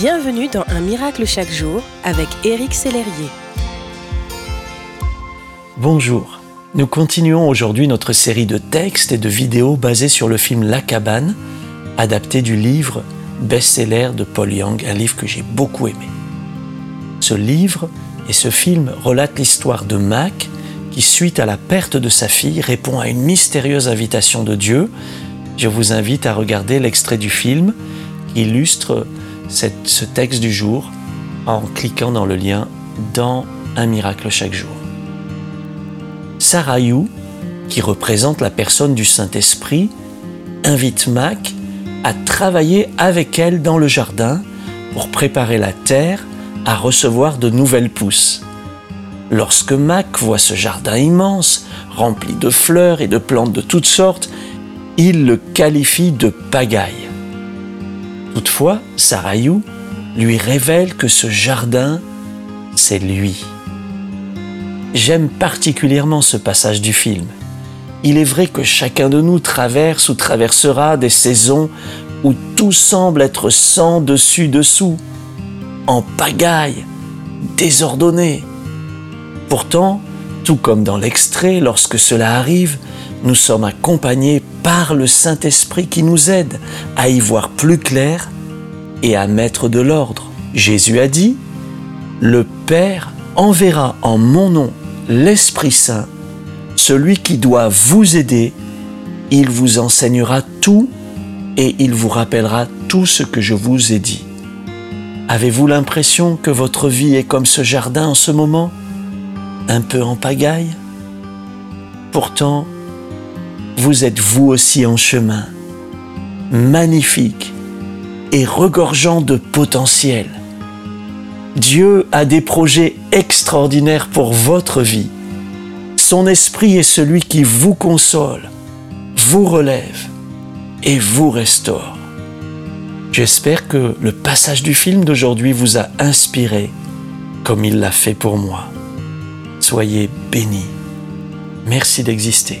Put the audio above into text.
Bienvenue dans Un miracle chaque jour avec Éric Sellerier. Bonjour. Nous continuons aujourd'hui notre série de textes et de vidéos basés sur le film La Cabane, adapté du livre best-seller de Paul Young, un livre que j'ai beaucoup aimé. Ce livre et ce film relatent l'histoire de Mac qui, suite à la perte de sa fille, répond à une mystérieuse invitation de Dieu. Je vous invite à regarder l'extrait du film qui illustre ce texte du jour en cliquant dans le lien dans Un miracle chaque jour. Sarah Yu, qui représente la personne du Saint-Esprit, invite Mac à travailler avec elle dans le jardin pour préparer la terre à recevoir de nouvelles pousses. Lorsque Mac voit ce jardin immense, rempli de fleurs et de plantes de toutes sortes, il le qualifie de pagaille. Toutefois, Sarayou lui révèle que ce jardin, c'est lui. J'aime particulièrement ce passage du film. Il est vrai que chacun de nous traverse ou traversera des saisons où tout semble être sans dessus-dessous, en pagaille, désordonné. Pourtant, tout comme dans l'extrait, lorsque cela arrive, nous sommes accompagnés par le Saint-Esprit qui nous aide à y voir plus clair et à mettre de l'ordre. Jésus a dit, Le Père enverra en mon nom l'Esprit Saint, celui qui doit vous aider, il vous enseignera tout et il vous rappellera tout ce que je vous ai dit. Avez-vous l'impression que votre vie est comme ce jardin en ce moment? Un peu en pagaille? Pourtant, vous êtes vous aussi en chemin, magnifique et regorgeant de potentiel. Dieu a des projets extraordinaires pour votre vie. Son esprit est celui qui vous console, vous relève et vous restaure. J'espère que le passage du film d'aujourd'hui vous a inspiré comme il l'a fait pour moi. Soyez bénis. Merci d'exister.